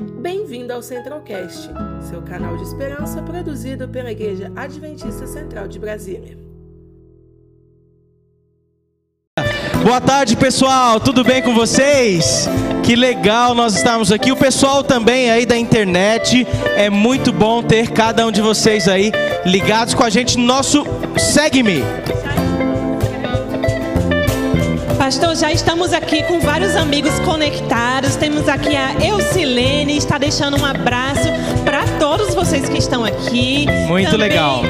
Bem-vindo ao Centralcast, seu canal de esperança produzido pela Igreja Adventista Central de Brasília. Boa tarde, pessoal. Tudo bem com vocês? Que legal nós estarmos aqui. O pessoal também aí da internet. É muito bom ter cada um de vocês aí ligados com a gente no nosso Segue-me. Pastor, já estamos aqui com vários amigos conectados. Temos aqui a Eucilene, está deixando um abraço para todos vocês que estão aqui. Muito Também, legal.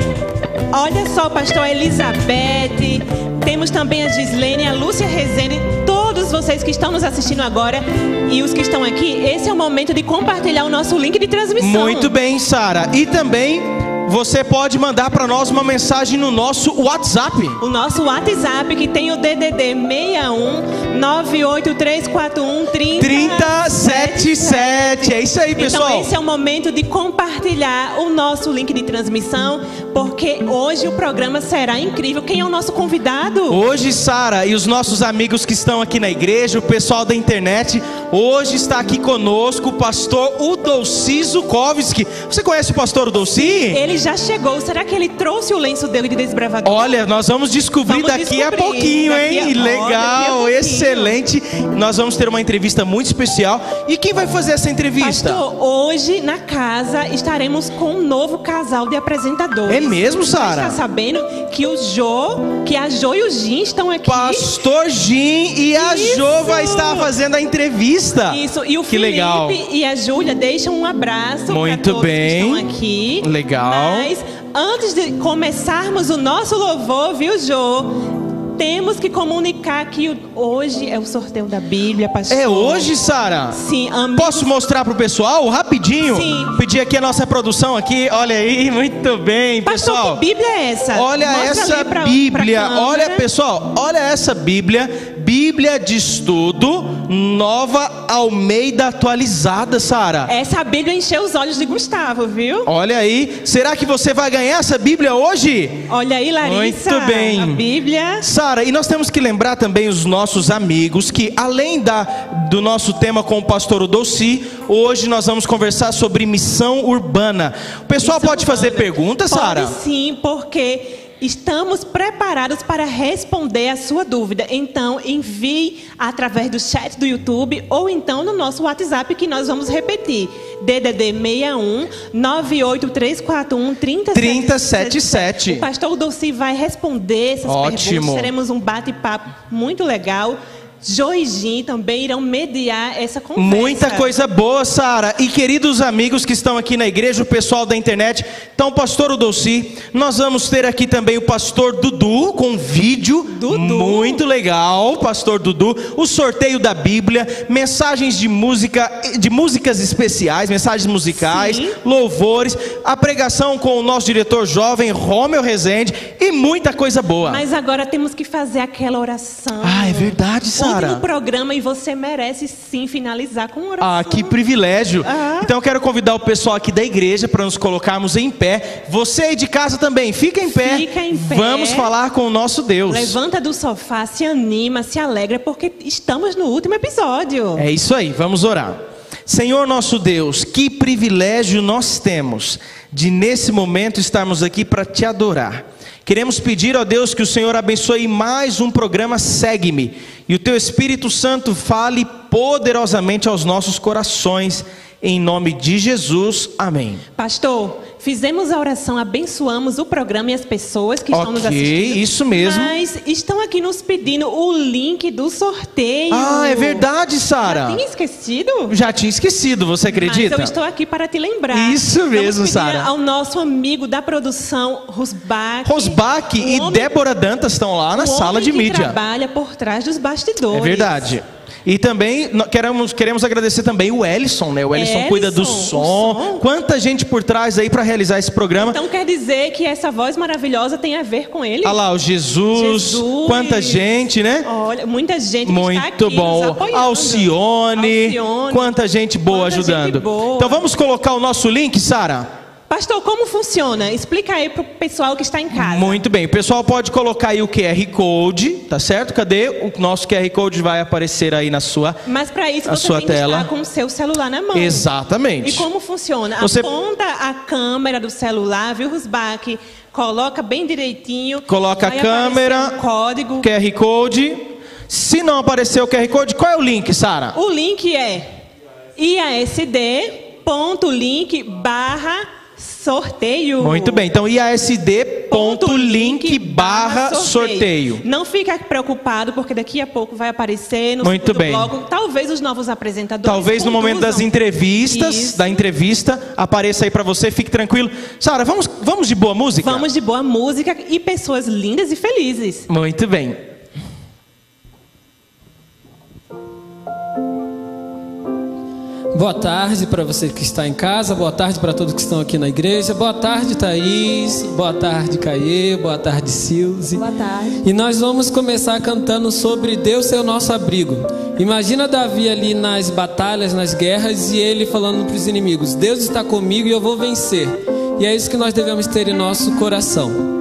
Olha só, pastor Elizabeth. Temos também a Gislene, a Lúcia Rezende, todos vocês que estão nos assistindo agora e os que estão aqui. Esse é o momento de compartilhar o nosso link de transmissão. Muito bem, Sara. E também você pode mandar para nós uma mensagem no nosso WhatsApp. O nosso WhatsApp que tem o DDD 61 98341 3077. É isso aí, pessoal. Então esse é o momento de compartilhar o nosso link de transmissão, porque hoje o programa será incrível. Quem é o nosso convidado? Hoje, Sara e os nossos amigos que estão aqui na igreja, o pessoal da internet, hoje está aqui conosco o pastor Udolci Zukovski. Você conhece o pastor Udolci? Ele já chegou. Será que ele trouxe o lenço dele de desbravador? Olha, nós vamos descobrir Vamos daqui a descobrir. pouquinho, Daqui hein? a- a Legal, excelente. Nós vamos ter uma entrevista muito especial. E quem vai fazer essa entrevista? Pastor, hoje na casa estaremos com um novo casal de apresentadores. É mesmo, Sara? está sabendo que o Jo, que a Jo e o Jim estão aqui? Pastor Jim e a Isso. Jo vai estar fazendo a entrevista. Isso, e o que Felipe legal. e a Júlia deixam um abraço para Muito todos bem. que estão aqui. Legal. Mas antes de começarmos o nosso louvor, viu, Jô? Temos que comunicar que hoje é o sorteio da Bíblia, pastor. É hoje, Sara? Sim, amigos. Posso mostrar pro pessoal rapidinho? Sim. Pedir aqui a nossa produção aqui. Olha aí, muito bem, Pastor, pessoal. que Bíblia é essa? Olha Mostra essa pra- Bíblia. pra olha, pessoal, olha essa Bíblia. Bíblia de estudo, nova Almeida atualizada, Sara. Essa Bíblia encheu os olhos de Gustavo, viu? Olha aí, será que você vai ganhar essa Bíblia hoje? Olha aí, Larissa. Muito bem. A Bíblia. Sara, e nós temos que lembrar também os nossos amigos que, além da, do nosso tema com o pastor Udolci, hoje nós vamos conversar sobre missão urbana. O pessoal Missão pode fazer urbana. perguntas, Sara? Sim, porque estamos preparados para responder a sua dúvida. Então, envie através do chat do YouTube ou então no nosso WhatsApp que nós vamos repetir. DDD 61 98341 3077. O pastor Dulci vai responder essas Ótimo. perguntas. Teremos um bate-papo muito legal. Jo e Jim também irão mediar essa conversa. Muita coisa boa, Sara. E queridos amigos que estão aqui na igreja, o pessoal da internet. Então, pastor Udolci, nós vamos ter aqui também o pastor Dudu com um vídeo Dudu. muito legal, pastor Dudu, o sorteio da Bíblia, mensagens de música, de músicas especiais, mensagens musicais, Sim. louvores, a pregação com o nosso diretor jovem Romeu Rezende e muita coisa boa. Mas agora temos que fazer aquela oração. Ah, é verdade, Ontem Sara. no programa e você merece sim finalizar com oração. Ah, que privilégio. Ah. Então eu quero convidar o pessoal aqui da igreja para nos colocarmos em pé. Você aí de casa também, fica em pé. Fica em pé. Vamos falar com o nosso Deus. Levanta do sofá, se anima, se alegra, porque estamos no último episódio. É isso aí, vamos orar. Senhor nosso Deus, que privilégio nós temos de nesse momento estarmos aqui para te adorar. Queremos pedir, ó Deus, que o Senhor abençoe mais um programa Segue-me e o teu Espírito Santo fale poderosamente aos nossos corações. Em nome de Jesus, amém. Pastor, fizemos a oração, abençoamos o programa e as pessoas que estão nos assistindo. isso mesmo. Mas estão aqui nos pedindo o link do sorteio. Ah, é verdade, Sara. Já tinha esquecido? Já tinha esquecido, você acredita? Mas eu estou aqui para te lembrar. Isso mesmo, Sara. ao nosso amigo da produção, Rosbach. Rosbach e homem- Débora Dantas estão lá na sala de que mídia. trabalha por trás dos bastidores. É verdade. E também queremos, queremos agradecer também o Ellison, né? O Ellison Ellison, cuida do som. som. Quanta gente por trás aí para realizar esse programa. Então quer dizer que essa voz maravilhosa tem a ver com ele? Olha lá, o Jesus, Jesus. quanta gente, né? Olha, muita gente Muito bom. Alcione, Alcione. quanta gente boa Quanta gente ajudando. boa. Então vamos colocar o nosso link, Sara? Pastor, como funciona? Explica aí para o pessoal que está em casa. Muito bem, o pessoal pode colocar aí o QR Code, tá certo? Cadê? O nosso QR Code vai aparecer aí na sua Mas para isso você sua tem tela. que estar com o seu celular na mão. Exatamente. E como funciona? Você- Aponta a câmera do celular, viu, Rusbach? Coloca bem direitinho. Coloca a câmera, um código. QR Code. Se não aparecer o QR Code, qual é o link, Sara? O link é iasd.link barra sorteio. Muito bem, então iasd.link barra sorteio. Não fica preocupado, porque daqui a pouco vai aparecer no Muito bem. bloco. Talvez os novos apresentadores. Talvez no momento das conduzam. entrevistas, Isso. da entrevista, apareça aí pra você, fique tranquilo. Sara, vamos, vamos de boa música? Vamos de boa música e pessoas lindas e felizes. Muito bem. Boa tarde para você que está em casa, boa tarde para todos que estão aqui na igreja, boa tarde Thaís, boa tarde Caê, boa tarde Silze. Boa tarde. E nós vamos começar cantando sobre Deus ser o nosso abrigo. Imagina Davi ali nas batalhas, nas guerras e ele falando para os inimigos: Deus está comigo e eu vou vencer. E é isso que nós devemos ter em nosso coração.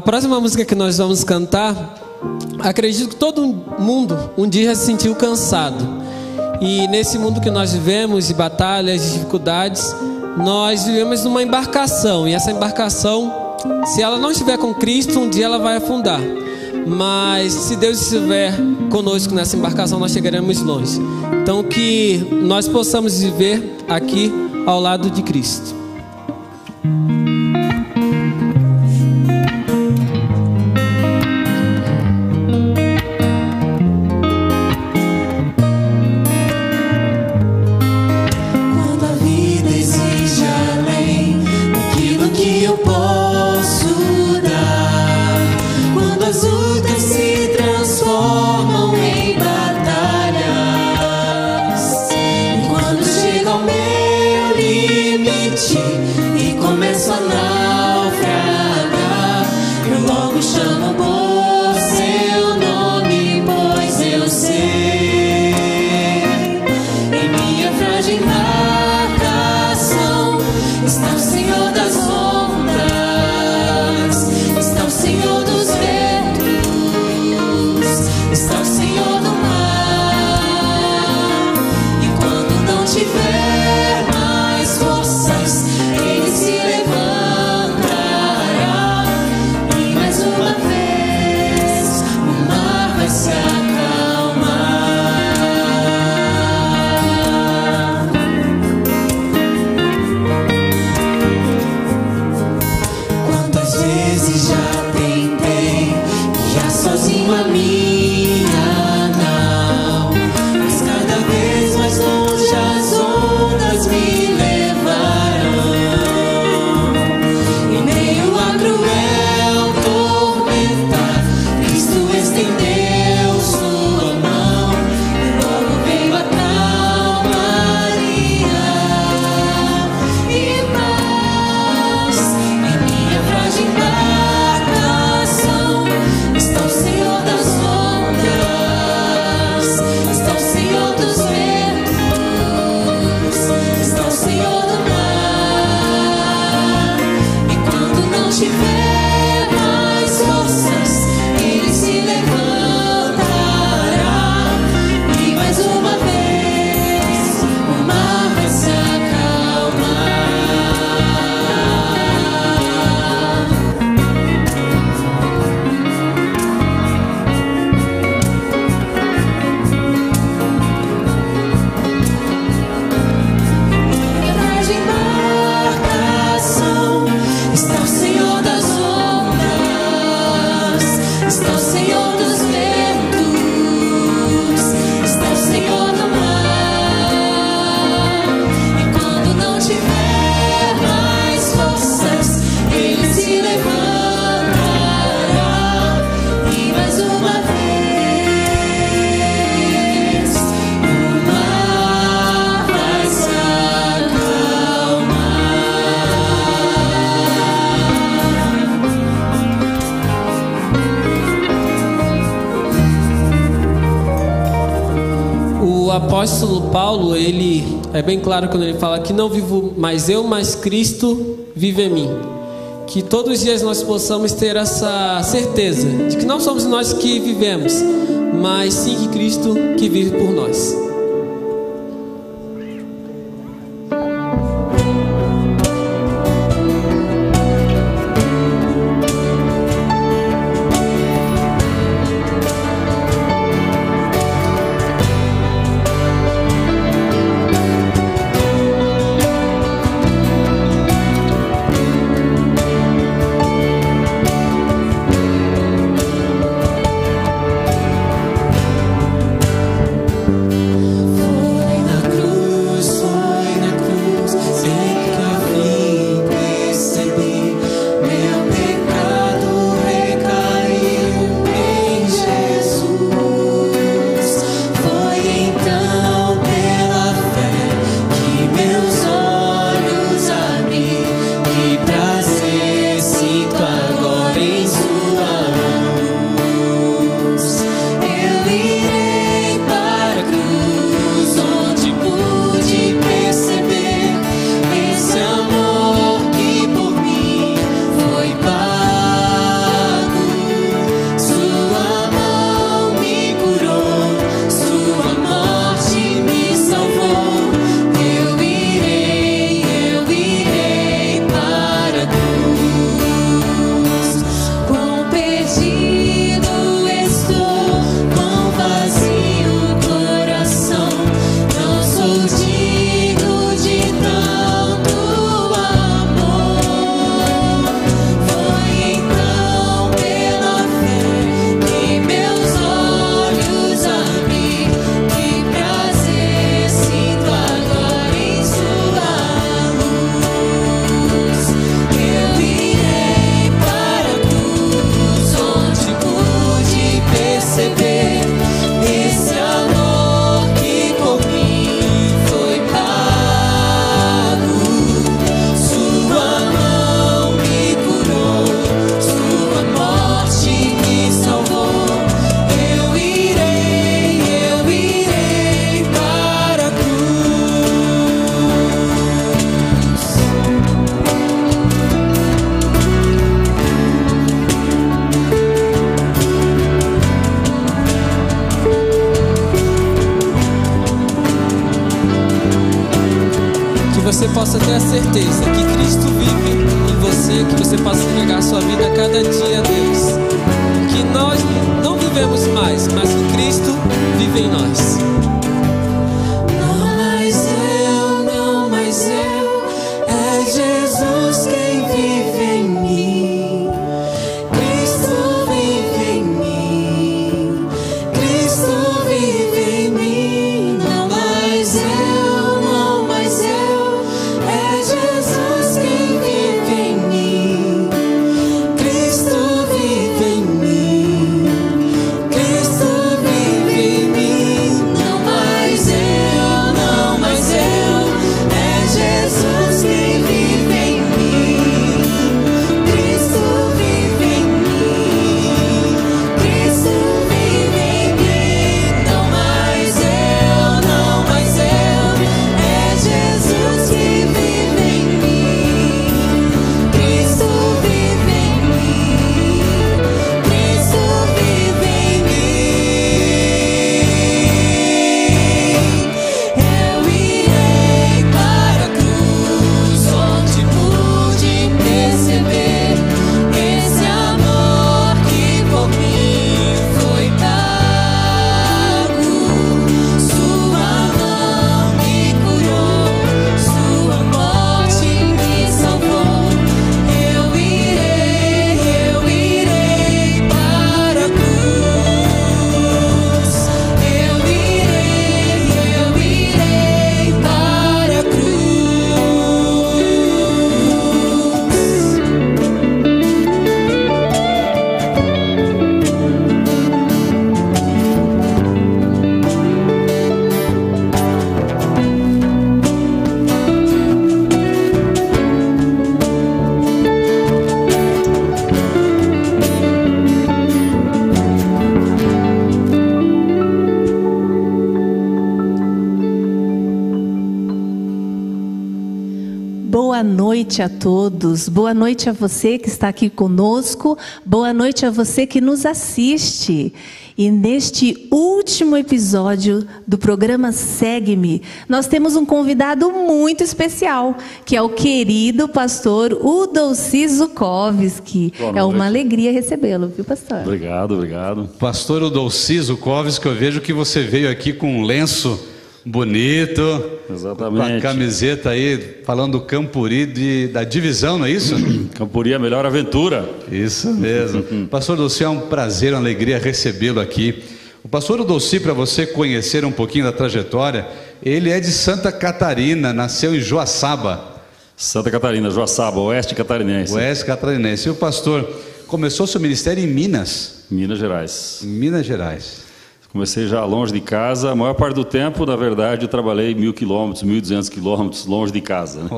A próxima música que nós vamos cantar, acredito que todo mundo um dia se sentiu cansado. E nesse mundo que nós vivemos, de batalhas, de dificuldades, nós vivemos numa embarcação. E essa embarcação, se ela não estiver com Cristo, um dia ela vai afundar. Mas se Deus estiver conosco nessa embarcação, nós chegaremos longe. Então que nós possamos viver aqui ao lado de Cristo. E começo a é bem claro quando ele fala que não vivo mais eu, mas Cristo vive em mim. Que todos os dias nós possamos ter essa certeza de que não somos nós que vivemos, mas sim que Cristo que vive por nós. Noite a todos. Boa noite a você que está aqui conosco. Boa noite a você que nos assiste. E neste último episódio do programa Segue-me, nós temos um convidado muito especial, que é o querido pastor Udolci Zukovski. É uma alegria recebê-lo, viu, pastor? Obrigado, obrigado. Pastor Udolci Zukovski, eu vejo que você veio aqui com um lenço bonito. Exatamente. Com a camiseta aí, falando do Campuri de, da divisão, não é isso? Campuri, a melhor aventura. Isso mesmo. pastor Dulci, é um prazer, uma alegria recebê-lo aqui. O pastor Dulci, para você conhecer um pouquinho da trajetória, ele é de Santa Catarina, nasceu em Joaçaba. Santa Catarina, Joaçaba, oeste catarinense. Oeste catarinense. E o pastor começou seu ministério em Minas. Minas Gerais. Minas Gerais. Comecei já longe de casa. A maior parte do tempo, na verdade, eu trabalhei mil quilômetros, mil duzentos quilômetros longe de casa. Né?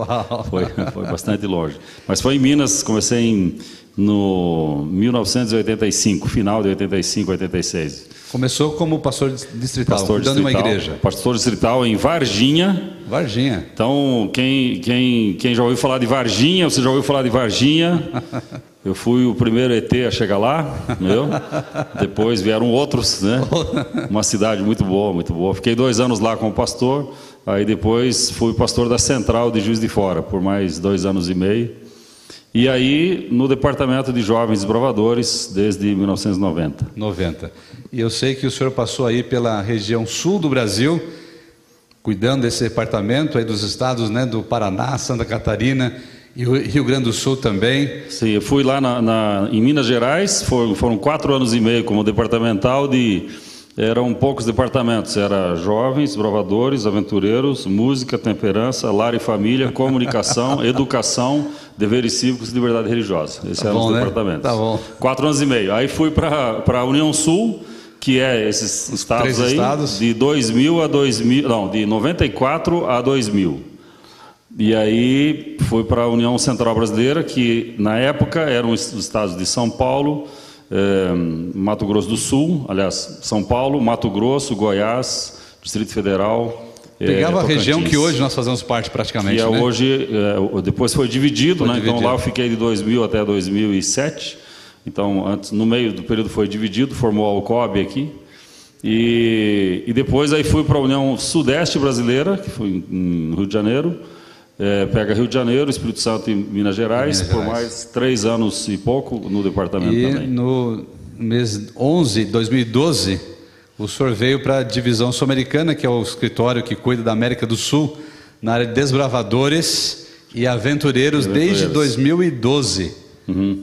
Foi, foi bastante longe. Mas foi em Minas, comecei em, no 1985, final de 85, 86. Começou como pastor distrital, pastor cuidando distrital, uma igreja. Pastor distrital em Varginha. Varginha. Então, quem, quem, quem já ouviu falar de Varginha, você já ouviu falar de Varginha? Eu fui o primeiro ET a chegar lá, meu. Depois vieram outros, né? Uma cidade muito boa, muito boa. Fiquei dois anos lá como pastor. Aí depois fui pastor da Central de Juiz de Fora por mais dois anos e meio. E aí no departamento de jovens desbravadores desde 1990. 90. E eu sei que o senhor passou aí pela região sul do Brasil, cuidando desse departamento aí dos estados, né, do Paraná, Santa Catarina e Rio Grande do Sul também. Sim, eu fui lá na, na, em Minas Gerais, foram, foram quatro anos e meio como departamental de. Eram poucos departamentos, era jovens, bravadores, aventureiros, música, temperança, lar e família, comunicação, educação, deveres cívicos e liberdade religiosa. Esses Tá eram bom, os né? departamentos. Tá bom. Quatro anos e meio. Aí fui para a União Sul, que é esses estados três aí, estados. de 2000 a 2000, não, de 94 a 2000. E aí fui para a União Central Brasileira, que na época eram os estados de São Paulo, eh, Mato Grosso do Sul, aliás, São Paulo, Mato Grosso, Goiás, Distrito Federal. eh, Pegava a região que hoje nós fazemos parte praticamente, Que é né? hoje, eh, depois foi dividido, Foi né? dividido. então lá eu fiquei de 2000 até 2007. Então, antes, no meio do período foi dividido, formou a Alcob aqui. E, e depois aí fui para a União Sudeste Brasileira, que foi em Rio de Janeiro. Eh, pega Rio de Janeiro, Espírito Santo e Minas Gerais, Minas por Gerais. mais três anos e pouco no departamento E também. no mês 11 de 2012, o senhor veio para a divisão sul-americana, que é o escritório que cuida da América do Sul, na área de desbravadores e aventureiros, desde Aventureiros. 2012.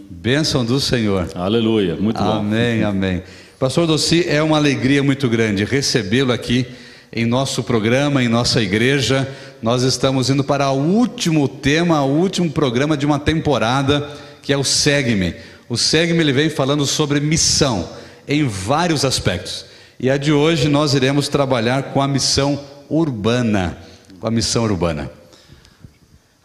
Bênção do Senhor. Aleluia, muito bom. Amém, amém. Pastor Dossi, é uma alegria muito grande recebê-lo aqui em nosso programa, em nossa igreja. Nós estamos indo para o último tema, o último programa de uma temporada, que é o Segue-me. O Segue-me ele vem falando sobre missão em vários aspectos. E a de hoje nós iremos trabalhar com a missão urbana, com a missão urbana.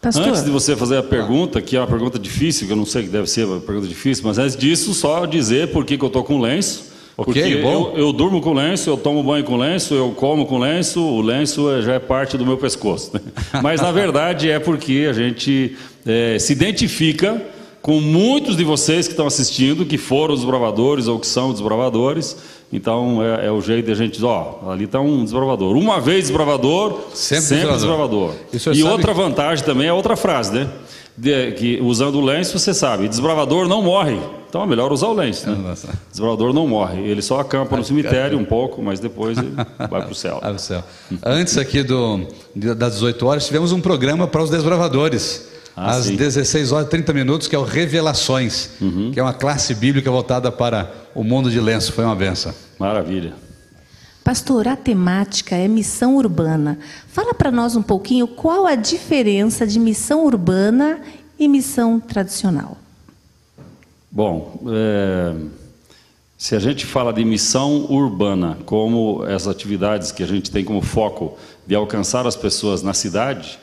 Pastor, Antes de você fazer a pergunta, que é uma pergunta difícil, que eu não sei que deve ser uma pergunta difícil, mas antes disso, só dizer por que, que eu estou com lenço. Ok, bom. eu, eu durmo com lenço, eu tomo banho com lenço, eu como com lenço, o lenço é- já é parte do meu pescoço. né? Mas na verdade é porque a gente eh, se identifica com muitos de vocês que estão assistindo, que foram desbravadores ou que são desbravadores. Então é, é o jeito de a gente ó, ali está um desbravador. Uma vez desbravador, Sempre sempre, desbravador. desbravador. E outra vantagem também é outra frase, né? De- que usando o lenço, você sabe, desbravador não morre. Então é melhor usar o lenço, né? Nossa. Desbravador não morre. Ele só acampa no cemitério um pouco, mas depois ele vai para o céu. Céu. Antes aqui do, das 18 horas, tivemos um programa para os desbravadores. Ah, às sim. Uhum. 16 horas e 30 minutos, que é o Revelações, que é uma classe bíblica voltada para o mundo de lenço. Foi uma benção. Maravilha. Pastor, a temática é missão urbana. Fala para nós um pouquinho qual a diferença de missão urbana e missão tradicional. Bom, é, se a gente fala de missão urbana, como as atividades que a gente tem como foco de alcançar as pessoas na cidade,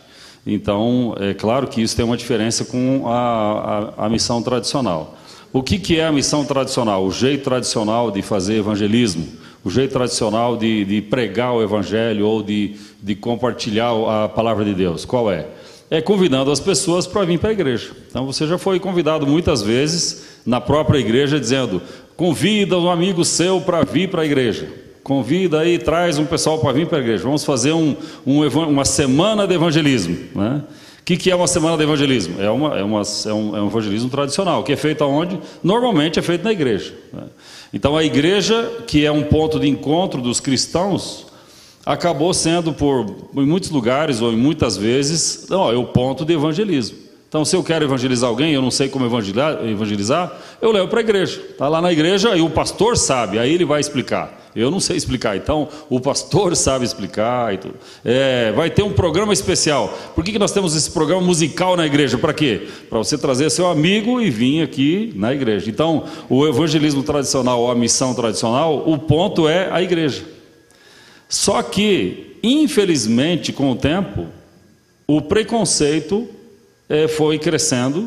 então é claro que isso tem uma diferença com a, a, a missão tradicional. O que, que é a missão tradicional? O jeito tradicional de fazer evangelismo, o jeito tradicional de, de pregar o evangelho ou de, de compartilhar a palavra de Deus. Qual é? é convidando as pessoas para vir para a igreja. Então você já foi convidado muitas vezes na própria igreja dizendo: convida um amigo seu para vir para a igreja. Convida aí, traz um pessoal para vir para a igreja. Vamos fazer um, um, uma semana de evangelismo. Né? O que, que, é uma semana de evangelismo? É, uma, é, uma, é, um, é um evangelismo tradicional, que é feito aonde? Normalmente é feito na igreja. Né? Então a igreja, que é um ponto de encontro dos cristãos, acabou sendo por em muitos lugares ou em muitas vezes não, é o ponto de evangelismo. Então, se eu quero evangelizar alguém, eu não sei como evangelizar, eu levo para a igreja. Está lá na igreja e o pastor sabe, aí ele vai explicar. Eu não sei explicar, então o pastor sabe explicar. E tudo. É, vai ter um programa especial. Por que, que nós temos esse programa musical na igreja? Para quê? Para você trazer seu amigo e vir aqui na igreja. Então, o evangelismo tradicional ou a missão tradicional, o ponto é a igreja. Só que, infelizmente, com o tempo, o preconceito é, foi crescendo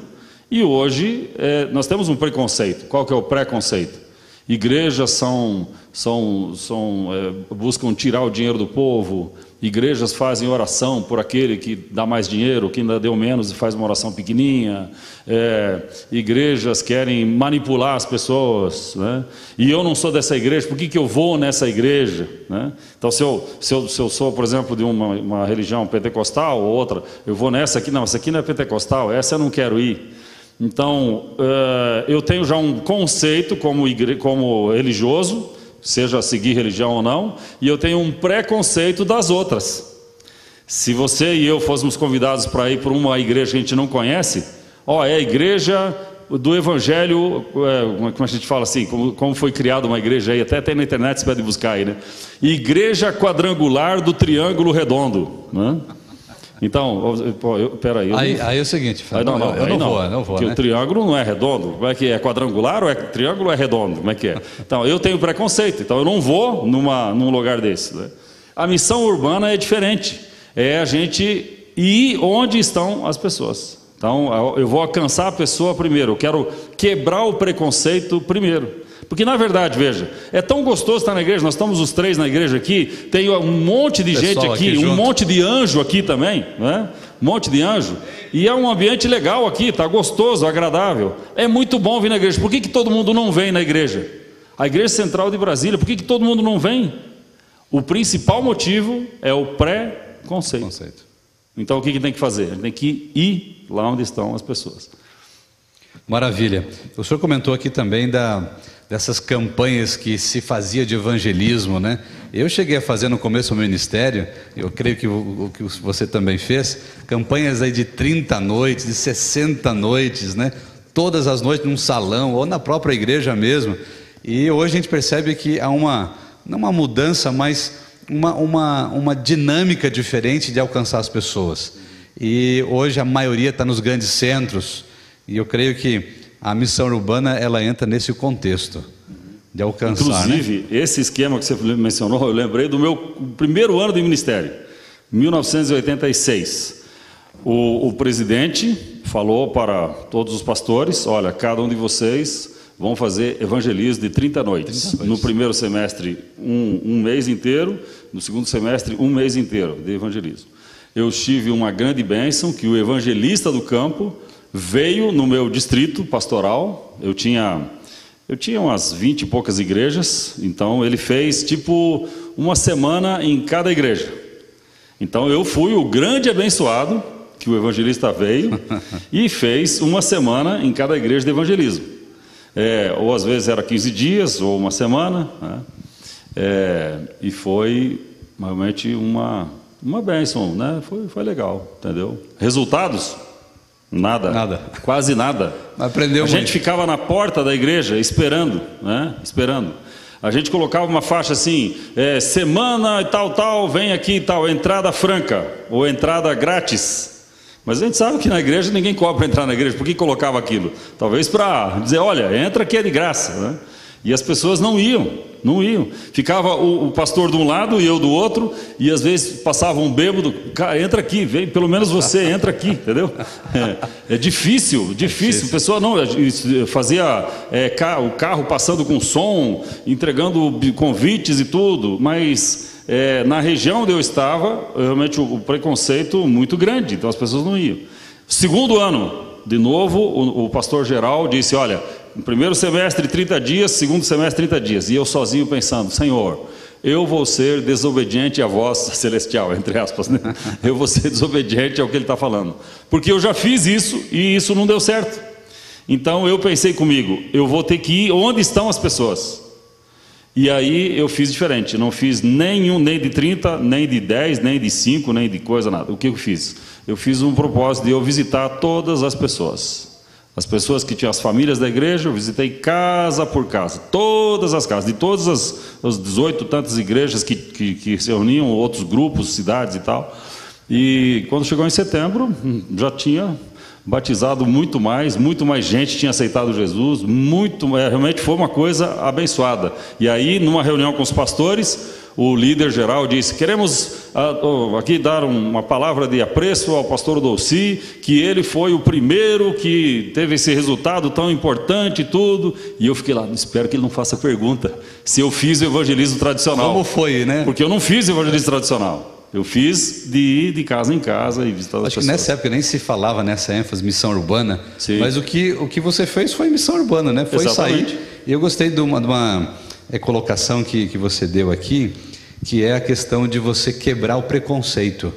e hoje é, nós temos um preconceito. Qual que é o preconceito? Igrejas são, são, são é, buscam tirar o dinheiro do povo, Igrejas fazem oração por aquele que dá mais dinheiro, que ainda deu menos e faz uma oração pequenininha. É, igrejas querem manipular as pessoas. Né? E eu não sou dessa igreja, por que, que eu vou nessa igreja? Né? Então, se eu, se, eu, se eu sou, por exemplo, de uma, uma religião pentecostal ou outra, eu vou nessa aqui, não, essa aqui não é pentecostal, essa eu não quero ir. Então, uh, eu tenho já um conceito como, igre... como religioso seja seguir religião ou não, e eu tenho um preconceito das outras. Se você e eu fôssemos convidados para ir para uma igreja que a gente não conhece, ó, é a igreja do Evangelho, é, como a gente fala assim, como, como foi criada uma igreja aí, até tem na internet, você pode buscar aí, né? Igreja quadrangular do Triângulo Redondo, né? Então, eu, peraí. Eu aí, não... aí é o seguinte, aí, não, não, eu não, não vou, não vou. Né? o triângulo não é redondo. Como é que é? Quadrangular ou é triângulo ou é redondo? Como é que é? Então, eu tenho preconceito, então eu não vou numa, num lugar desse. Né? A missão urbana é diferente. É a gente ir onde estão as pessoas. Então, eu vou alcançar a pessoa primeiro. Eu quero quebrar o preconceito primeiro. Porque na verdade, veja, é tão gostoso estar na igreja, nós estamos os três na igreja aqui, tem um monte de Pessoal gente aqui, aqui um monte de anjo aqui também, né? Um monte de anjo. E é um ambiente legal aqui, está gostoso, agradável. É muito bom vir na igreja. Por que, que todo mundo não vem na igreja? A igreja central de Brasília, por que, que todo mundo não vem? O principal motivo é o pré-conceito. Então o que, que tem que fazer? Tem que ir lá onde estão as pessoas. Maravilha. O senhor comentou aqui também da, dessas campanhas que se fazia de evangelismo, né? Eu cheguei a fazer no começo do ministério, eu creio que o, o que você também fez, campanhas aí de 30 noites, de 60 noites, né? Todas as noites num salão ou na própria igreja mesmo. E hoje a gente percebe que há uma, não uma mudança, mas uma, uma, uma dinâmica diferente de alcançar as pessoas. E hoje a maioria está nos grandes centros, e eu creio que a missão urbana ela entra nesse contexto de alcançar. Né? Inclusive, né? esse esquema que você mencionou, eu lembrei do meu primeiro ano de ministério, 1986. O, o presidente falou para todos os pastores: olha, cada um de vocês vão fazer evangelismo de 30 noites. 30 noites. No primeiro semestre, um, um mês inteiro, no segundo semestre, um mês inteiro de evangelismo. Eu tive uma grande bênção que o evangelista do campo veio no meu distrito pastoral. Eu tinha eu tinha umas vinte e poucas igrejas, então ele fez tipo uma semana em cada igreja. Então eu fui o grande abençoado que o evangelista veio e fez uma semana em cada igreja de evangelismo. É, ou às vezes era 15 dias ou uma semana, né? é, e foi realmente uma, uma bênção, né? foi, foi legal, entendeu? Resultados? Nada. Nada. Quase nada. Aprendeu A muito. gente ficava na porta da igreja esperando, né? Esperando. A gente colocava uma faixa assim, é, semana e tal, tal, vem aqui e tal, entrada franca ou entrada grátis. Mas a gente sabe que na igreja ninguém cobra para entrar na igreja. Por que colocava aquilo? Talvez para dizer, olha, entra que é de graça. Né? E as pessoas não iam, não iam. Ficava o, o, pastor de um lado e eu do outro, e às vezes passava um bêbado, cara, entra aqui, vem, pelo menos você entra aqui, entendeu? É, é difícil, difícil. A pessoa não fazia é, o carro passando com som, entregando convites e tudo, mas é, na região onde eu estava, realmente o, o, preconceito muito grande, então as pessoas não iam. Segundo ano, de novo, o, o pastor geral disse: Olha, no primeiro semestre 30 dias, segundo semestre 30 dias. E eu sozinho pensando: Senhor, eu vou ser desobediente à voz celestial, entre aspas, né? Eu vou ser desobediente ao que ele está falando. Porque eu já fiz isso e isso não deu certo. Então eu pensei comigo: eu vou ter que ir onde estão as pessoas. E aí eu fiz diferente, não fiz nenhum, nem de 30, nem de 10, nem de 5, nem de coisa nada. O que eu fiz? Eu fiz um propósito de eu visitar todas as pessoas. As pessoas que tinham as famílias da igreja, eu visitei casa por casa, todas as casas, de todas as, as 18 tantas igrejas que, que, que se reuniam, outros grupos, cidades e tal. E quando chegou em setembro, já tinha batizado muito mais, muito mais gente tinha aceitado Jesus, muito, é, realmente foi uma coisa abençoada. E aí, numa reunião com os pastores, o líder geral disse: Queremos ah, aqui dar uma palavra de apreço ao pastor Dolci, que ele foi o primeiro que teve esse resultado tão importante e tudo. E eu fiquei lá, espero que ele não faça pergunta se eu fiz o evangelismo tradicional. Como foi, né? Porque eu não fiz o evangelismo tradicional. Eu fiz de ir de casa em casa e visitar as Acho pessoas. que nessa época nem se falava nessa ênfase missão urbana, Sim. mas o que, o que você fez foi missão urbana, né? Foi Exatamente. sair. E eu gostei de uma, de uma colocação que, que você deu aqui, que é a questão de você quebrar o preconceito.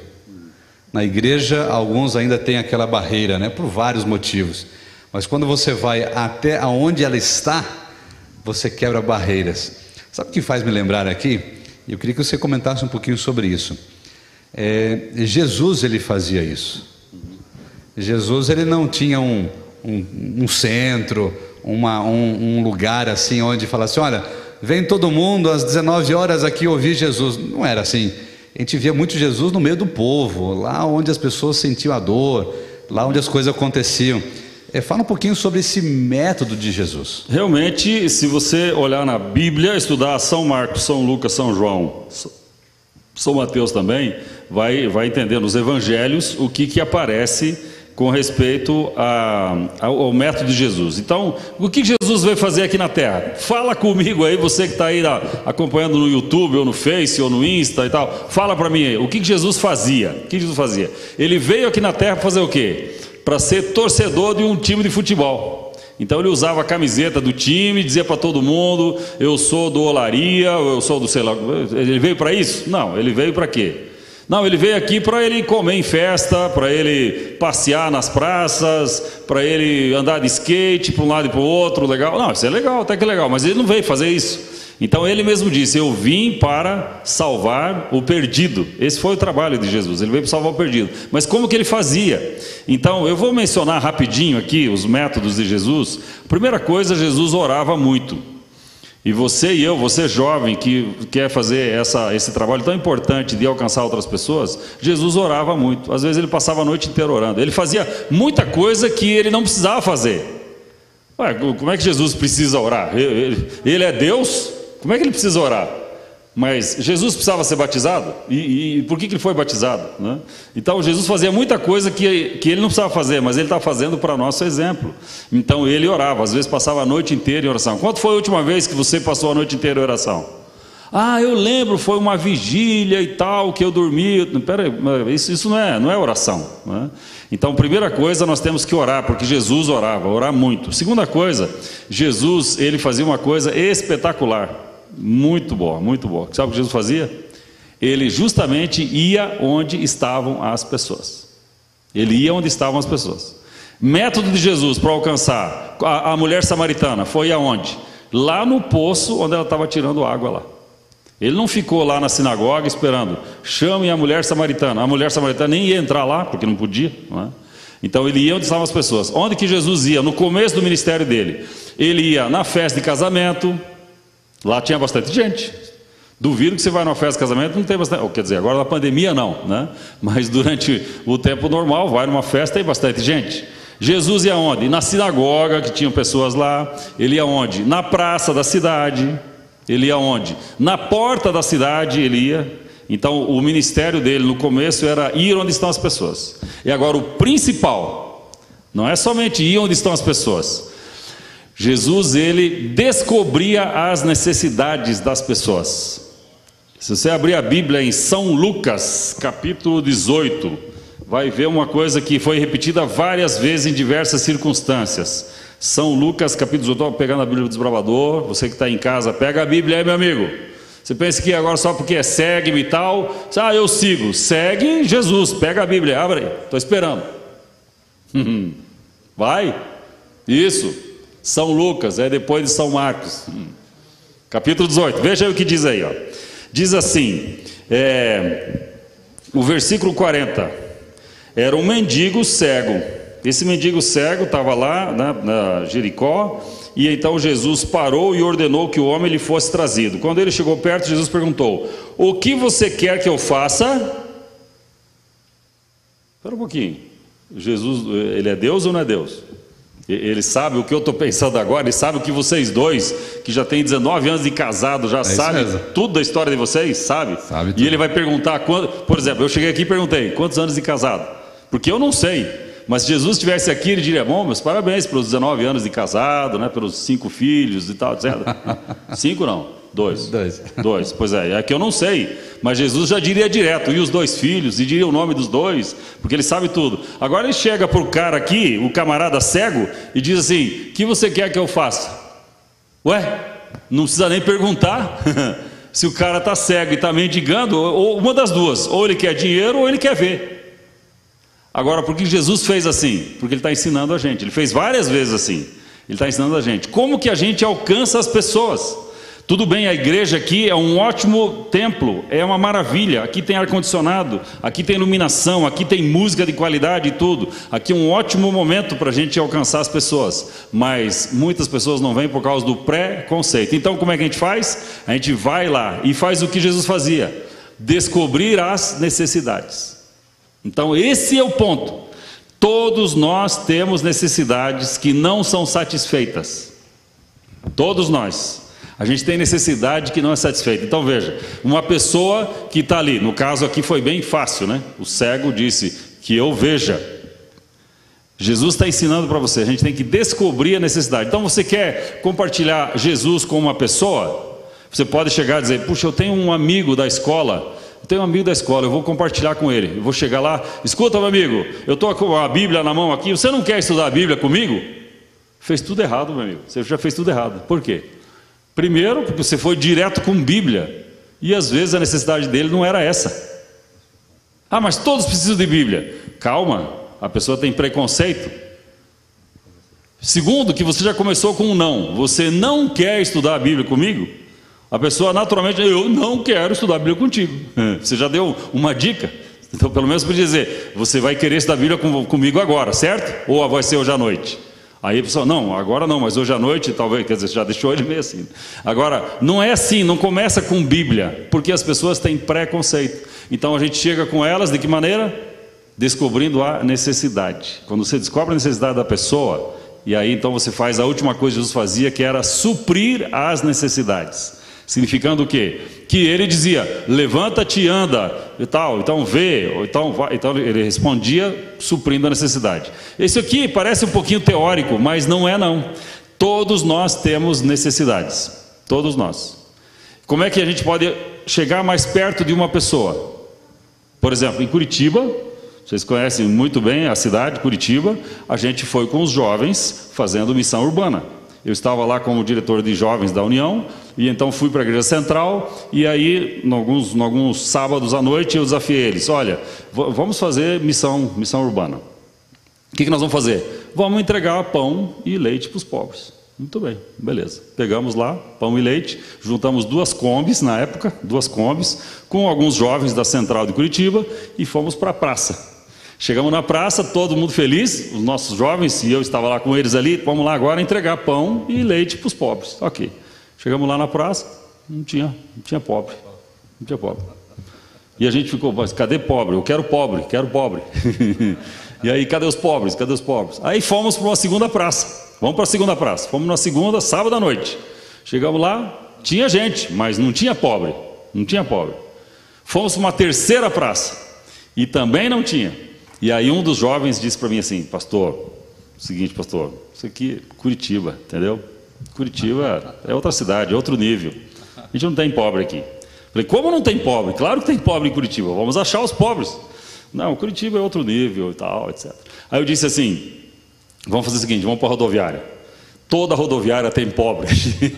Na igreja, alguns ainda têm aquela barreira, né? Por vários motivos. Mas quando você vai até aonde ela está, você quebra barreiras. Sabe o que faz me lembrar aqui? Eu queria que você comentasse um pouquinho sobre isso. É, Jesus ele fazia isso. Jesus ele não tinha um, um, um centro, uma, um, um, lugar assim onde falasse, olha, vem todo mundo às 19 horas aqui ouvir Jesus. Não era assim. A gente via muito Jesus no meio do povo, lá onde as pessoas sentiam a dor, lá onde as coisas aconteciam. É, fala um pouquinho sobre esse método de Jesus. Realmente, se você olhar na Bíblia, estudar São Marcos, São Lucas, São João, São Mateus também, vai, vai entender nos evangelhos o que, que aparece com respeito a, ao, método de Jesus. Então, o que Jesus veio fazer aqui na Terra? Fala comigo aí, você que está aí acompanhando no YouTube, ou no Face, ou no Insta e tal. Fala para mim aí, o que, que Jesus fazia? O que Jesus fazia? Ele veio aqui na Terra fazer o quê? Para ser torcedor de um time de futebol. Então ele usava a camiseta do time, dizia para todo mundo: eu sou do Olaria, eu sou do sei lá. Ele veio para isso? Não, ele veio para quê? Não, ele veio aqui para ele comer em festa, para ele passear nas praças, para ele andar de skate para um lado e para o outro, legal. Não, isso é legal, até que legal, mas ele não veio fazer isso. Então ele mesmo disse: Eu vim para salvar o perdido. Esse foi o trabalho de Jesus, ele veio para salvar o perdido. Mas como que ele fazia? Então eu vou mencionar rapidinho aqui os métodos de Jesus. Primeira coisa, Jesus orava muito. E você e eu, você jovem que quer fazer essa, esse trabalho tão importante de alcançar outras pessoas, Jesus orava muito. Às vezes ele passava a noite inteira orando. Ele fazia muita coisa que ele não precisava fazer. Ué, como é que Jesus precisa orar? Ele, ele é Deus? Como é que ele precisa orar? Mas Jesus precisava ser batizado? E, e por que, que ele foi batizado? Né? Então Jesus fazia muita coisa que, que ele não precisava fazer, mas ele está fazendo para nosso exemplo. Então ele orava, às vezes passava a noite inteira em oração. Quando foi a última vez que você passou a noite inteira em oração? Ah, eu lembro, foi uma vigília e tal, que eu dormi. Peraí, isso, isso não, é, não é oração. Né? Então, primeira coisa, nós temos que orar, porque Jesus orava, orar muito. Segunda coisa, Jesus, ele fazia uma coisa espetacular. Muito boa, muito boa. Sabe o que Jesus fazia? Ele justamente ia onde estavam as pessoas. Ele ia onde estavam as pessoas. Método de Jesus para alcançar a, a mulher samaritana foi aonde? Lá no poço onde ela estava tirando água lá. Ele não ficou lá na sinagoga esperando, chamem a mulher samaritana. A mulher samaritana nem ia entrar lá, porque não podia. Não é? Então ele ia onde estavam as pessoas. Onde que Jesus ia? No começo do ministério dele. Ele ia na festa de casamento, Lá tinha bastante gente. Duvido que você vai numa festa de casamento não tem bastante. Quer dizer, agora na pandemia não, né? Mas durante o tempo normal, vai numa festa e tem bastante gente. Jesus ia onde? Na sinagoga, que tinham pessoas lá. Ele ia onde? Na praça da cidade. Ele ia onde? Na porta da cidade ele ia. Então o ministério dele no começo era ir onde estão as pessoas. E agora o principal não é somente ir onde estão as pessoas, Jesus ele descobria as necessidades das pessoas. Se você abrir a Bíblia em São Lucas, capítulo 18, vai ver uma coisa que foi repetida várias vezes em diversas circunstâncias. São Lucas, capítulo 18, estou pegando a Bíblia do desbravador, você que está em casa, pega a Bíblia aí, meu amigo. Você pensa que agora só porque é segue-me e tal, ah, eu sigo. Segue Jesus, pega a Bíblia, abre aí, estou esperando. Vai? Isso. São Lucas, é depois de São Marcos. Capítulo 18, veja o que diz aí, ó. Diz assim, é, o versículo 40. Era um mendigo cego. Esse mendigo cego estava lá na, na Jericó, e então Jesus parou e ordenou que o homem lhe fosse trazido. Quando ele chegou perto, Jesus perguntou: O que você quer que eu faça? Espera um pouquinho. Jesus, ele é Deus ou não é Deus? Ele sabe o que eu estou pensando agora, ele sabe o que vocês dois, que já têm 19 anos de casado, já é sabem tudo da história de vocês, sabe? sabe e ele vai perguntar, quando, por exemplo, eu cheguei aqui e perguntei, quantos anos de casado? Porque eu não sei. Mas se Jesus estivesse aqui, ele diria: Bom, meus parabéns pelos 19 anos de casado, né, pelos cinco filhos e tal, etc. cinco não, dois. Dois. Dois, pois é, é que eu não sei. Mas Jesus já diria direto: e os dois filhos, e diria o nome dos dois, porque ele sabe tudo. Agora ele chega para o cara aqui, o camarada cego, e diz assim: O que você quer que eu faça? Ué, não precisa nem perguntar. se o cara está cego e está mendigando, ou uma das duas, ou ele quer dinheiro ou ele quer ver. Agora, por que Jesus fez assim? Porque Ele está ensinando a gente. Ele fez várias vezes assim. Ele está ensinando a gente. Como que a gente alcança as pessoas? Tudo bem, a igreja aqui é um ótimo templo, é uma maravilha. Aqui tem ar-condicionado, aqui tem iluminação, aqui tem música de qualidade e tudo. Aqui é um ótimo momento para a gente alcançar as pessoas. Mas muitas pessoas não vêm por causa do pré-conceito. Então, como é que a gente faz? A gente vai lá e faz o que Jesus fazia: descobrir as necessidades. Então, esse é o ponto. Todos nós temos necessidades que não são satisfeitas. Todos nós. A gente tem necessidade que não é satisfeita. Então veja, uma pessoa que está ali, no caso aqui foi bem fácil, né? O cego disse que eu veja. Jesus está ensinando para você, a gente tem que descobrir a necessidade. Então você quer compartilhar Jesus com uma pessoa? Você pode chegar e dizer, puxa, eu tenho um amigo da escola eu tenho um amigo da escola, eu vou compartilhar com ele. Eu vou chegar lá, escuta, meu amigo, eu estou com a Bíblia na mão aqui, você não quer estudar a Bíblia comigo? Fez tudo errado, meu amigo. Você já fez tudo errado. Por quê? Primeiro, porque você foi direto com Bíblia. E às vezes a necessidade dele não era essa. Ah, mas todos precisam de Bíblia. Calma, a pessoa tem preconceito. Segundo, que você já começou com um não. Você não quer estudar a Bíblia comigo? A pessoa naturalmente, eu não quero estudar a Bíblia contigo. É, você já deu uma dica? Então, pelo menos podia dizer, você vai querer estudar a Bíblia com, comigo agora, certo? Ou vai ser hoje à noite? Aí a pessoa, não, agora não, mas hoje à noite talvez, quer dizer, já deixou ele meio assim. Agora, não é assim, não começa com Bíblia, porque as pessoas têm preconceito. Então a gente chega com elas de que maneira? Descobrindo a necessidade. Quando você descobre a necessidade da pessoa, e aí então você faz a última coisa que Jesus fazia, que era suprir as necessidades. Significando o quê? Que ele dizia: levanta-te e anda, e tal, então vê, ou então vai. Então ele respondia suprindo a necessidade. Isso aqui parece um pouquinho teórico, mas não é não. Todos nós temos necessidades. Todos nós. Como é que a gente pode chegar mais perto de uma pessoa? Por exemplo, em Curitiba, vocês conhecem muito bem a cidade, Curitiba, a gente foi com os jovens fazendo missão urbana. Eu estava lá como diretor de jovens da União, e então fui para a igreja central, e aí, em alguns, em alguns sábados à noite, eu desafiei eles: olha, vamos fazer missão, missão urbana. O que, que nós vamos fazer? Vamos entregar pão e leite para os pobres. Muito bem, beleza. Pegamos lá pão e leite, juntamos duas combis na época, duas combis, com alguns jovens da central de Curitiba e fomos para a praça. Chegamos na praça, todo mundo feliz, os nossos jovens, e eu estava lá com eles ali, vamos lá agora entregar pão e leite para os pobres. Ok. Chegamos lá na praça, não tinha, não tinha pobre. Não tinha pobre. E a gente ficou, mas cadê pobre? Eu quero pobre, quero pobre. e aí, cadê os pobres? Cadê os pobres? Aí fomos para uma segunda praça. Vamos para a segunda praça. Fomos na segunda, sábado à noite. Chegamos lá, tinha gente, mas não tinha pobre. Não tinha pobre. Fomos para uma terceira praça. E também não tinha. E aí um dos jovens disse para mim assim, pastor, seguinte, pastor, isso aqui é Curitiba, entendeu? Curitiba é outra cidade, é outro nível. A gente não tem pobre aqui. Falei, como não tem pobre? Claro que tem pobre em Curitiba, vamos achar os pobres. Não, Curitiba é outro nível e tal, etc. Aí eu disse assim: vamos fazer o seguinte, vamos para a rodoviária. Toda rodoviária tem pobre.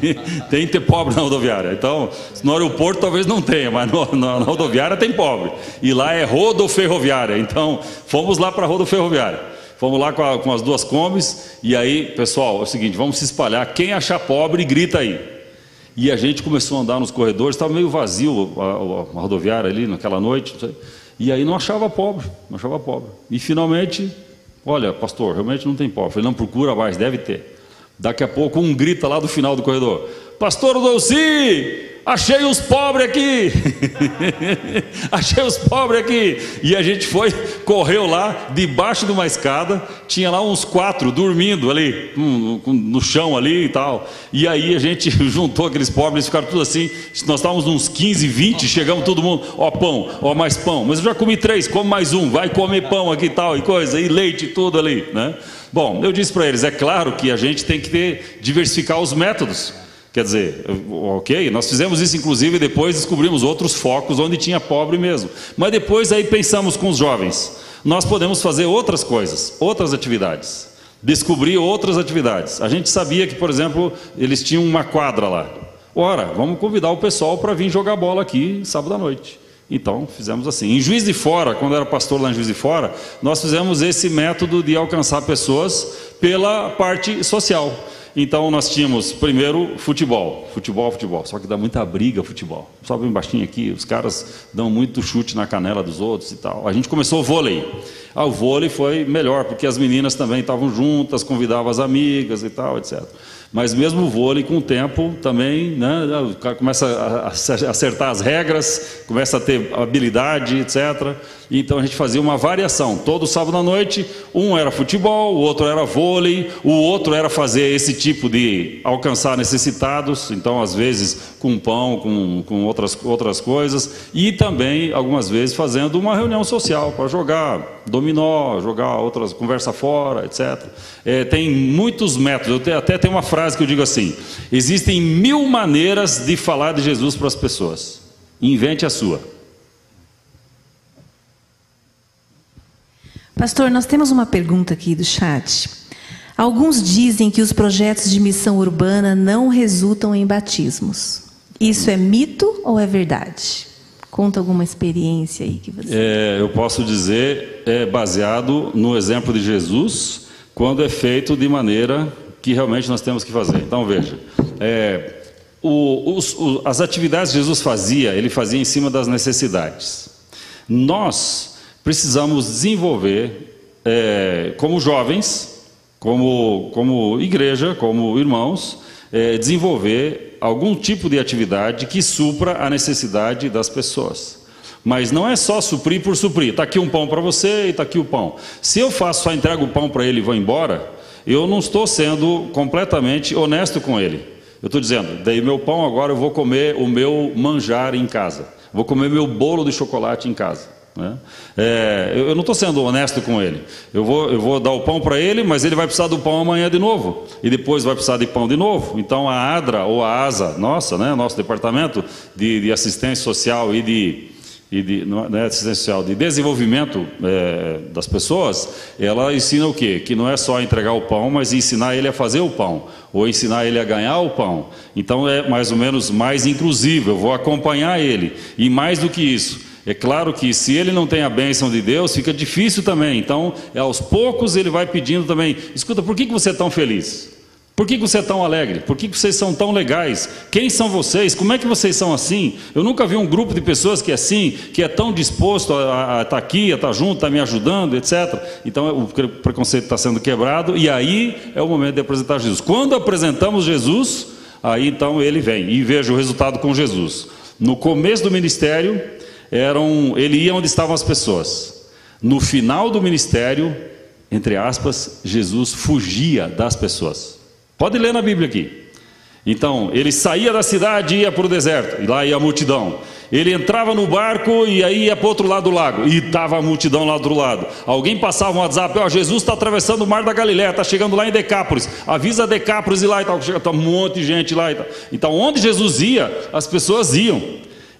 tem que ter pobre na rodoviária. Então, no aeroporto talvez não tenha, mas no, na, na, rodoviária tem pobre. E lá é rodoferroviária. Então, fomos lá para a rodoferroviária. Fomos lá com, a, com as duas combis. E aí, pessoal, é o seguinte: vamos se espalhar. Quem achar pobre, grita aí. E a gente começou a andar nos corredores. Estava meio vazio a, a, a rodoviária ali naquela noite. E aí não achava pobre. Não achava pobre. E finalmente, olha, pastor, realmente não tem pobre. Falei, não procura mais, deve ter. Daqui a pouco um grita lá do final do corredor: Pastor Dolci, achei os pobres aqui. achei os pobres aqui. E a gente foi, correu lá, debaixo de uma escada, tinha lá uns quatro dormindo ali, no chão ali e tal. E aí a gente juntou aqueles pobres, ficaram tudo assim. Nós estávamos uns 15, 20, chegamos todo mundo, ó pão, ó mais pão. Mas eu já comi três, come mais um, vai comer pão aqui e tal, e coisa, e leite, tudo ali, né? Bom, eu disse para eles: é claro que a gente tem que ter, diversificar os métodos. Quer dizer, ok, nós fizemos isso inclusive e depois descobrimos outros focos onde tinha pobre mesmo. Mas depois aí pensamos com os jovens: nós podemos fazer outras coisas, outras atividades, descobrir outras atividades. A gente sabia que, por exemplo, eles tinham uma quadra lá. Ora, vamos convidar o pessoal para vir jogar bola aqui sábado à noite. Então, fizemos assim. Em Juiz de Fora, quando era pastor lá em Juiz de Fora, nós fizemos esse método de alcançar pessoas pela parte social. Então, nós tínhamos primeiro futebol, futebol, futebol. Só que dá muita briga futebol. Só bem baixinho aqui, os caras dão muito chute na canela dos outros e tal. A gente começou o vôlei. Ah, o vôlei foi melhor, porque as meninas também estavam juntas, convidavam as amigas e tal, etc. Mas mesmo o vôlei, com o tempo, também né, cara começa a acertar as regras, começa a ter habilidade, etc. Então a gente fazia uma variação. Todo sábado à noite, um era futebol, o outro era vôlei, o outro era fazer esse tipo de alcançar necessitados, então às vezes com pão, com, com outras, outras coisas, e também algumas vezes fazendo uma reunião social para jogar dominó, jogar outras, conversa fora, etc. É, tem muitos métodos, eu te, até tem uma frase que eu digo assim: existem mil maneiras de falar de Jesus para as pessoas, invente a sua. Pastor, nós temos uma pergunta aqui do chat. Alguns dizem que os projetos de missão urbana não resultam em batismos. Isso é mito ou é verdade? Conta alguma experiência aí que você. É, eu posso dizer, é baseado no exemplo de Jesus, quando é feito de maneira que realmente nós temos que fazer. Então veja, é, o, os, o, as atividades que Jesus fazia, ele fazia em cima das necessidades. Nós precisamos desenvolver, é, como jovens, como, como igreja, como irmãos, é, desenvolver algum tipo de atividade que supra a necessidade das pessoas. Mas não é só suprir por suprir. Está aqui um pão para você e está aqui o pão. Se eu faço, só entrego o pão para ele e vou embora, eu não estou sendo completamente honesto com ele. Eu estou dizendo, daí meu pão agora eu vou comer o meu manjar em casa. Vou comer meu bolo de chocolate em casa. Né? É, eu não estou sendo honesto com ele. Eu vou, eu vou dar o pão para ele, mas ele vai precisar do pão amanhã de novo. E depois vai precisar de pão de novo. Então a ADRA ou a ASA, nossa, né, nosso departamento de, de assistência social e de, e de né, assistência social, de desenvolvimento é, das pessoas, ela ensina o quê? Que não é só entregar o pão, mas ensinar ele a fazer o pão, ou ensinar ele a ganhar o pão. Então é mais ou menos mais inclusivo, eu vou acompanhar ele. E mais do que isso, é claro que se ele não tem a bênção de Deus, fica difícil também. Então, aos poucos ele vai pedindo também: escuta, por que, você é tão feliz? Por que, você é tão alegre? Por que vocês são tão legais? Quem são vocês? Como é que vocês são assim? Eu nunca vi um grupo de pessoas que é assim, que é tão disposto a, estar tá aqui, a estar tá junto, a tá me ajudando, etc. Então o preconceito está sendo quebrado e aí é o momento de apresentar Jesus. Quando apresentamos Jesus, aí então ele vem e veja o resultado com Jesus. No começo do ministério, eram, ele ia onde estavam as pessoas. No final do ministério, entre aspas, Jesus fugia das pessoas. Pode ler na Bíblia aqui. Então, ele saía da cidade e ia para o deserto, e lá ia a multidão. Ele entrava no barco e aí ia para o outro lado do lago, e estava a multidão lá do outro lado. Alguém passava um WhatsApp: Ó, oh, Jesus está atravessando o mar da Galiléia, está chegando lá em Decápolis, avisa Decápolis e lá e tal, chega tá um monte de gente lá e tal. Então, onde Jesus ia, as pessoas iam.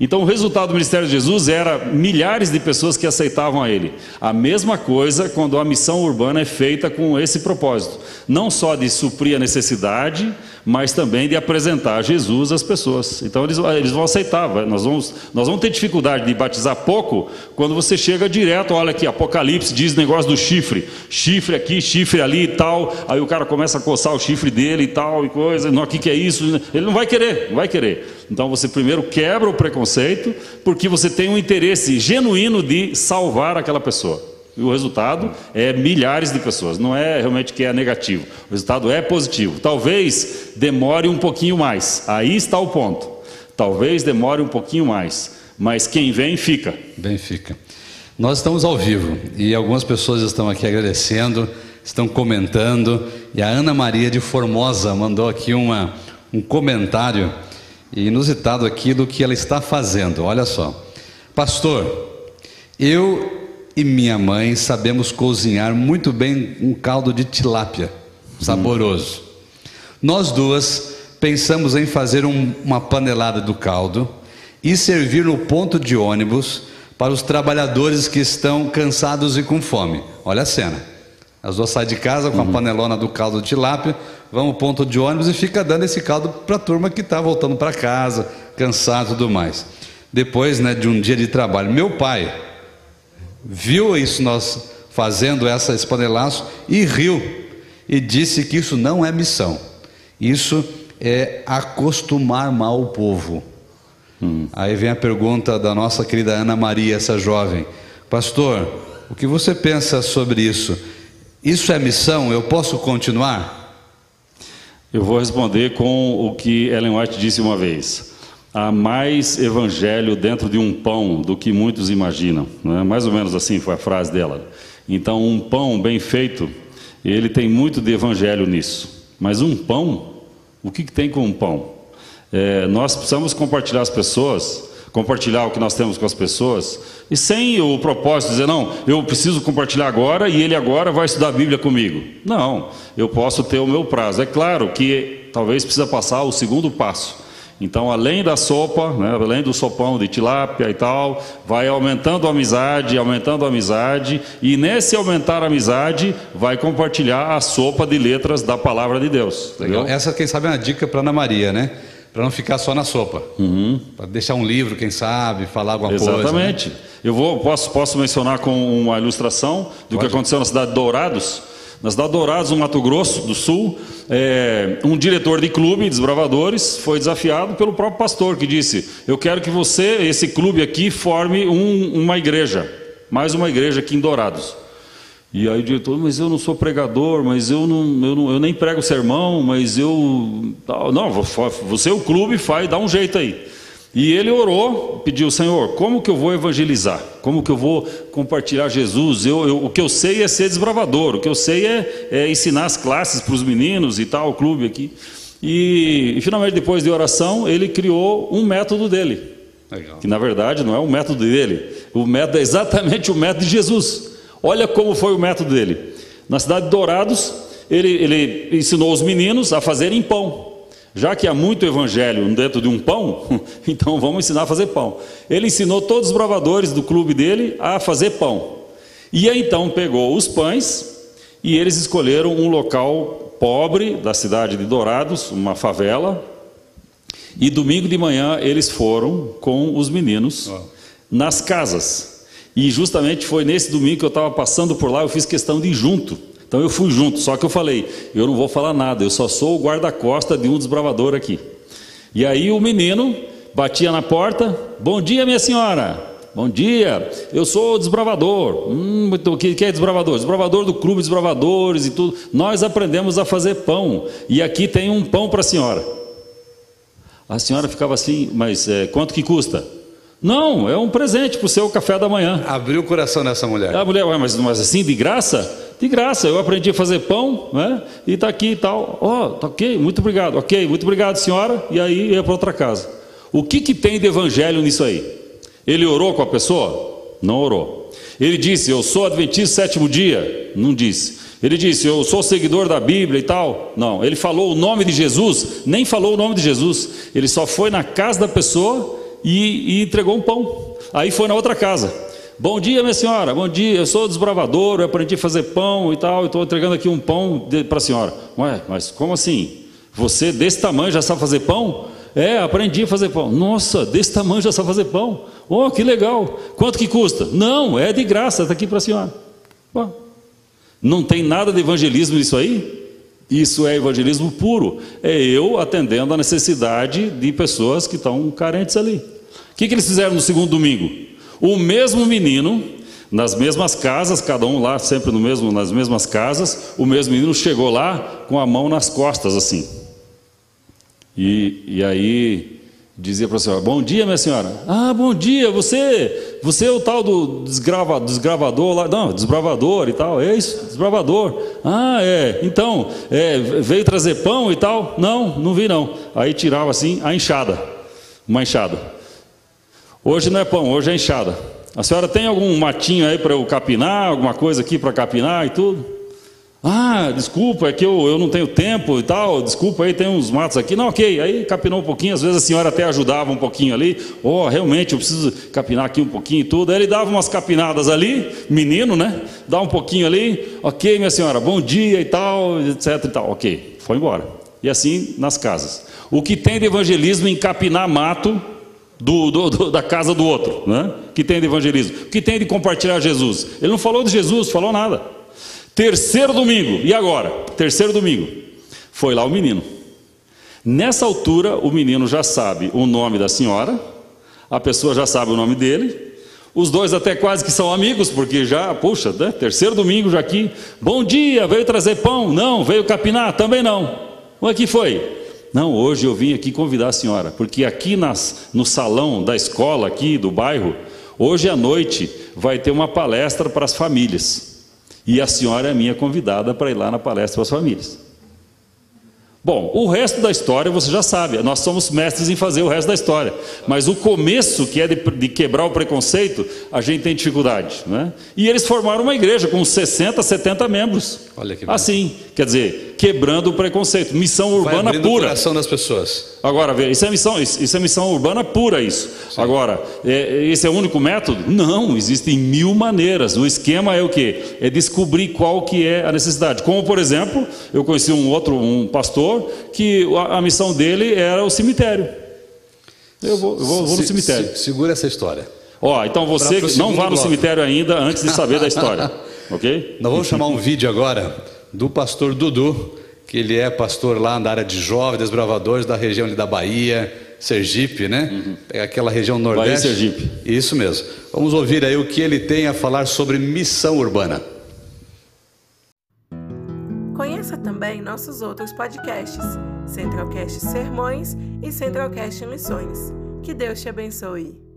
Então, o resultado do ministério de Jesus era milhares de pessoas que aceitavam a ele. A mesma coisa quando a missão urbana é feita com esse propósito: não só de suprir a necessidade, mas também de apresentar Jesus às pessoas. Então, eles, eles vão aceitar. Nós vamos, nós vamos ter dificuldade de batizar pouco quando você chega direto. Olha aqui, Apocalipse diz negócio do chifre: chifre aqui, chifre ali e tal. Aí o cara começa a coçar o chifre dele e tal, e coisa. Não, o que, que é isso? Ele não vai querer, não vai querer. Então você primeiro quebra o preconceito, porque você tem um interesse genuíno de salvar aquela pessoa. E o resultado é milhares de pessoas, não é realmente que é negativo. O resultado é positivo. Talvez demore um pouquinho mais. Aí está o ponto. Talvez demore um pouquinho mais, mas quem vem fica. Bem fica. Nós estamos ao vivo e algumas pessoas estão aqui agradecendo, estão comentando. E a Ana Maria de Formosa mandou aqui uma, um comentário inusitado aquilo que ela está fazendo. Olha só, pastor, eu e minha mãe sabemos cozinhar muito bem um caldo de tilápia, saboroso. Nós duas pensamos em fazer um, uma panelada do caldo e servir no ponto de ônibus para os trabalhadores que estão cansados e com fome. Olha a cena. As duas saem de casa com a panelona do caldo de tilápia, vão ao ponto de ônibus e fica dando esse caldo para a turma que está voltando para casa, cansado e tudo mais. Depois né, de um dia de trabalho, meu pai viu isso nós fazendo essa espanelaço e riu e disse que isso não é missão. Isso é acostumar mal o povo. Hum. Aí vem a pergunta da nossa querida Ana Maria, essa jovem: Pastor, o que você pensa sobre isso? Isso é missão? Eu posso continuar? Eu vou responder com o que Ellen White disse uma vez. Há mais evangelho dentro de um pão do que muitos imaginam. Né? Mais ou menos assim foi a frase dela. Então, um pão bem feito, ele tem muito de evangelho nisso. Mas um pão, o que, que tem com um pão? É, nós precisamos compartilhar as pessoas compartilhar o que nós temos com as pessoas, e sem o propósito de dizer, não, eu preciso compartilhar agora e ele agora vai estudar a Bíblia comigo. Não, eu posso ter o meu prazo. É claro que talvez precisa passar o segundo passo. Então, além da sopa, né, além do sopão de tilápia e tal, vai aumentando a amizade, aumentando a amizade, e nesse aumentar a amizade, vai compartilhar a sopa de letras da palavra de Deus. Legal. Essa, quem sabe, é uma dica para Ana Maria, né? Para não ficar só na sopa. Uhum. Para deixar um livro, quem sabe, falar alguma Exatamente. coisa. Exatamente. Né? Eu vou, posso, posso mencionar com uma ilustração do Pode. que aconteceu na cidade de Dourados. Na cidade de Dourados, no Mato Grosso do Sul, é, um diretor de clube, desbravadores, foi desafiado pelo próprio pastor, que disse: Eu quero que você, esse clube aqui, forme um, uma igreja, mais uma igreja aqui em Dourados. E aí o diretor, mas eu não sou pregador, mas eu não, eu, não, eu nem prego sermão, mas eu. Não, você o clube, faz, dá um jeito aí. E ele orou, pediu, Senhor, como que eu vou evangelizar? Como que eu vou compartilhar Jesus? Eu, eu, o que eu sei é ser desbravador, o que eu sei é, é ensinar as classes para os meninos e tal, o clube aqui. E, e, finalmente, depois de oração, ele criou um método dele. Legal. Que na verdade não é o método dele, o método é exatamente o método de Jesus. Olha como foi o método dele. Na cidade de Dourados, ele, ele ensinou os meninos a fazerem pão. Já que há muito evangelho dentro de um pão, então vamos ensinar a fazer pão. Ele ensinou todos os bravadores do clube dele a fazer pão. E aí, então pegou os pães e eles escolheram um local pobre da cidade de Dourados, uma favela. E domingo de manhã eles foram com os meninos nas casas e justamente foi nesse domingo que eu estava passando por lá, eu fiz questão de ir junto. Então eu fui junto, só que eu falei, eu não vou falar nada, eu só sou o guarda-costa de um desbravador aqui. E aí o menino batia na porta, bom dia minha senhora, bom dia, eu sou o desbravador. Hum, o que é desbravador? Desbravador do clube desbravadores e tudo. Nós aprendemos a fazer pão, e aqui tem um pão para a senhora. A senhora ficava assim, mas é, quanto que custa? Não, é um presente para o seu café da manhã. Abriu o coração dessa mulher. A mulher, mas, mas assim, de graça? De graça, eu aprendi a fazer pão, né? E está aqui e tal. Ó, oh, tá ok, muito obrigado. Ok, muito obrigado, senhora. E aí ia para outra casa. O que, que tem de evangelho nisso aí? Ele orou com a pessoa? Não orou. Ele disse, eu sou adventista sétimo dia? Não disse. Ele disse, eu sou seguidor da Bíblia e tal? Não. Ele falou o nome de Jesus? Nem falou o nome de Jesus. Ele só foi na casa da pessoa e, e entregou um pão. Aí foi na outra casa. Bom dia, minha senhora. Bom dia. Eu sou desbravador. Eu aprendi a fazer pão e tal. Estou entregando aqui um pão para a senhora. Ué, mas como assim? Você desse tamanho já sabe fazer pão? É, aprendi a fazer pão. Nossa, desse tamanho já sabe fazer pão. Oh, que legal. Quanto que custa? Não, é de graça. Está aqui para a senhora. Bom, não tem nada de evangelismo nisso aí? Isso é evangelismo puro. É eu atendendo a necessidade de pessoas que estão carentes ali. O que, que eles fizeram no segundo domingo? O mesmo menino, nas mesmas casas, cada um lá sempre no mesmo, nas mesmas casas, o mesmo menino chegou lá com a mão nas costas assim. E, e aí dizia para a senhora: Bom dia, minha senhora. Ah, bom dia, você, você é o tal do desgrava, desgravador lá, não, desbravador e tal. É isso, desbravador. Ah, é. Então, é, veio trazer pão e tal? Não, não vi não. Aí tirava assim a enxada, uma enxada. Hoje não é pão, hoje é enxada. A senhora tem algum matinho aí para eu capinar, alguma coisa aqui para capinar e tudo? Ah, desculpa, é que eu, eu não tenho tempo e tal, desculpa aí, tem uns matos aqui. Não, ok, aí capinou um pouquinho, às vezes a senhora até ajudava um pouquinho ali. Oh, realmente, eu preciso capinar aqui um pouquinho e tudo. Aí ele dava umas capinadas ali, menino, né? Dá um pouquinho ali, ok, minha senhora, bom dia e tal, etc e tal. Ok, foi embora. E assim nas casas. O que tem de evangelismo em capinar mato do, do, do, da casa do outro, né? que tem de evangelismo, que tem de compartilhar Jesus. Ele não falou de Jesus, falou nada. Terceiro domingo, e agora? Terceiro domingo, foi lá o menino. Nessa altura, o menino já sabe o nome da senhora, a pessoa já sabe o nome dele, os dois até quase que são amigos, porque já, puxa, né? terceiro domingo já aqui. Bom dia, veio trazer pão? Não, veio capinar? Também não. O é que foi? Não, hoje eu vim aqui convidar a senhora, porque aqui nas, no salão da escola aqui do bairro, hoje à noite vai ter uma palestra para as famílias. E a senhora é minha convidada para ir lá na palestra para as famílias. Bom, o resto da história você já sabe, nós somos mestres em fazer o resto da história, mas o começo, que é de, de quebrar o preconceito, a gente tem dificuldade. Né? E eles formaram uma igreja com 60, 70 membros. Olha que Assim, quer dizer, quebrando o preconceito. Missão urbana pura. coração das pessoas. Agora, isso é missão, isso é missão urbana pura, isso. Sim. Agora, é, esse é o único método? Não, existem mil maneiras. O esquema é o quê? É descobrir qual que é a necessidade. Como, por exemplo, eu conheci um outro, um pastor, que a, a missão dele era o cemitério. Eu vou, eu vou, vou no cemitério. Se, segura essa história. Ó, então você não vá no bloco. cemitério ainda antes de saber da história. Ok? Nós vamos chamar um vídeo agora do pastor Dudu, que ele é pastor lá na área de jovens, desbravadores da região da Bahia, Sergipe, né? Uhum. É aquela região nordeste. Bahia, Sergipe. Isso mesmo. Vamos ouvir aí o que ele tem a falar sobre missão urbana. Conheça também nossos outros podcasts, Centralcast Sermões e Centralcast Missões. Que Deus te abençoe.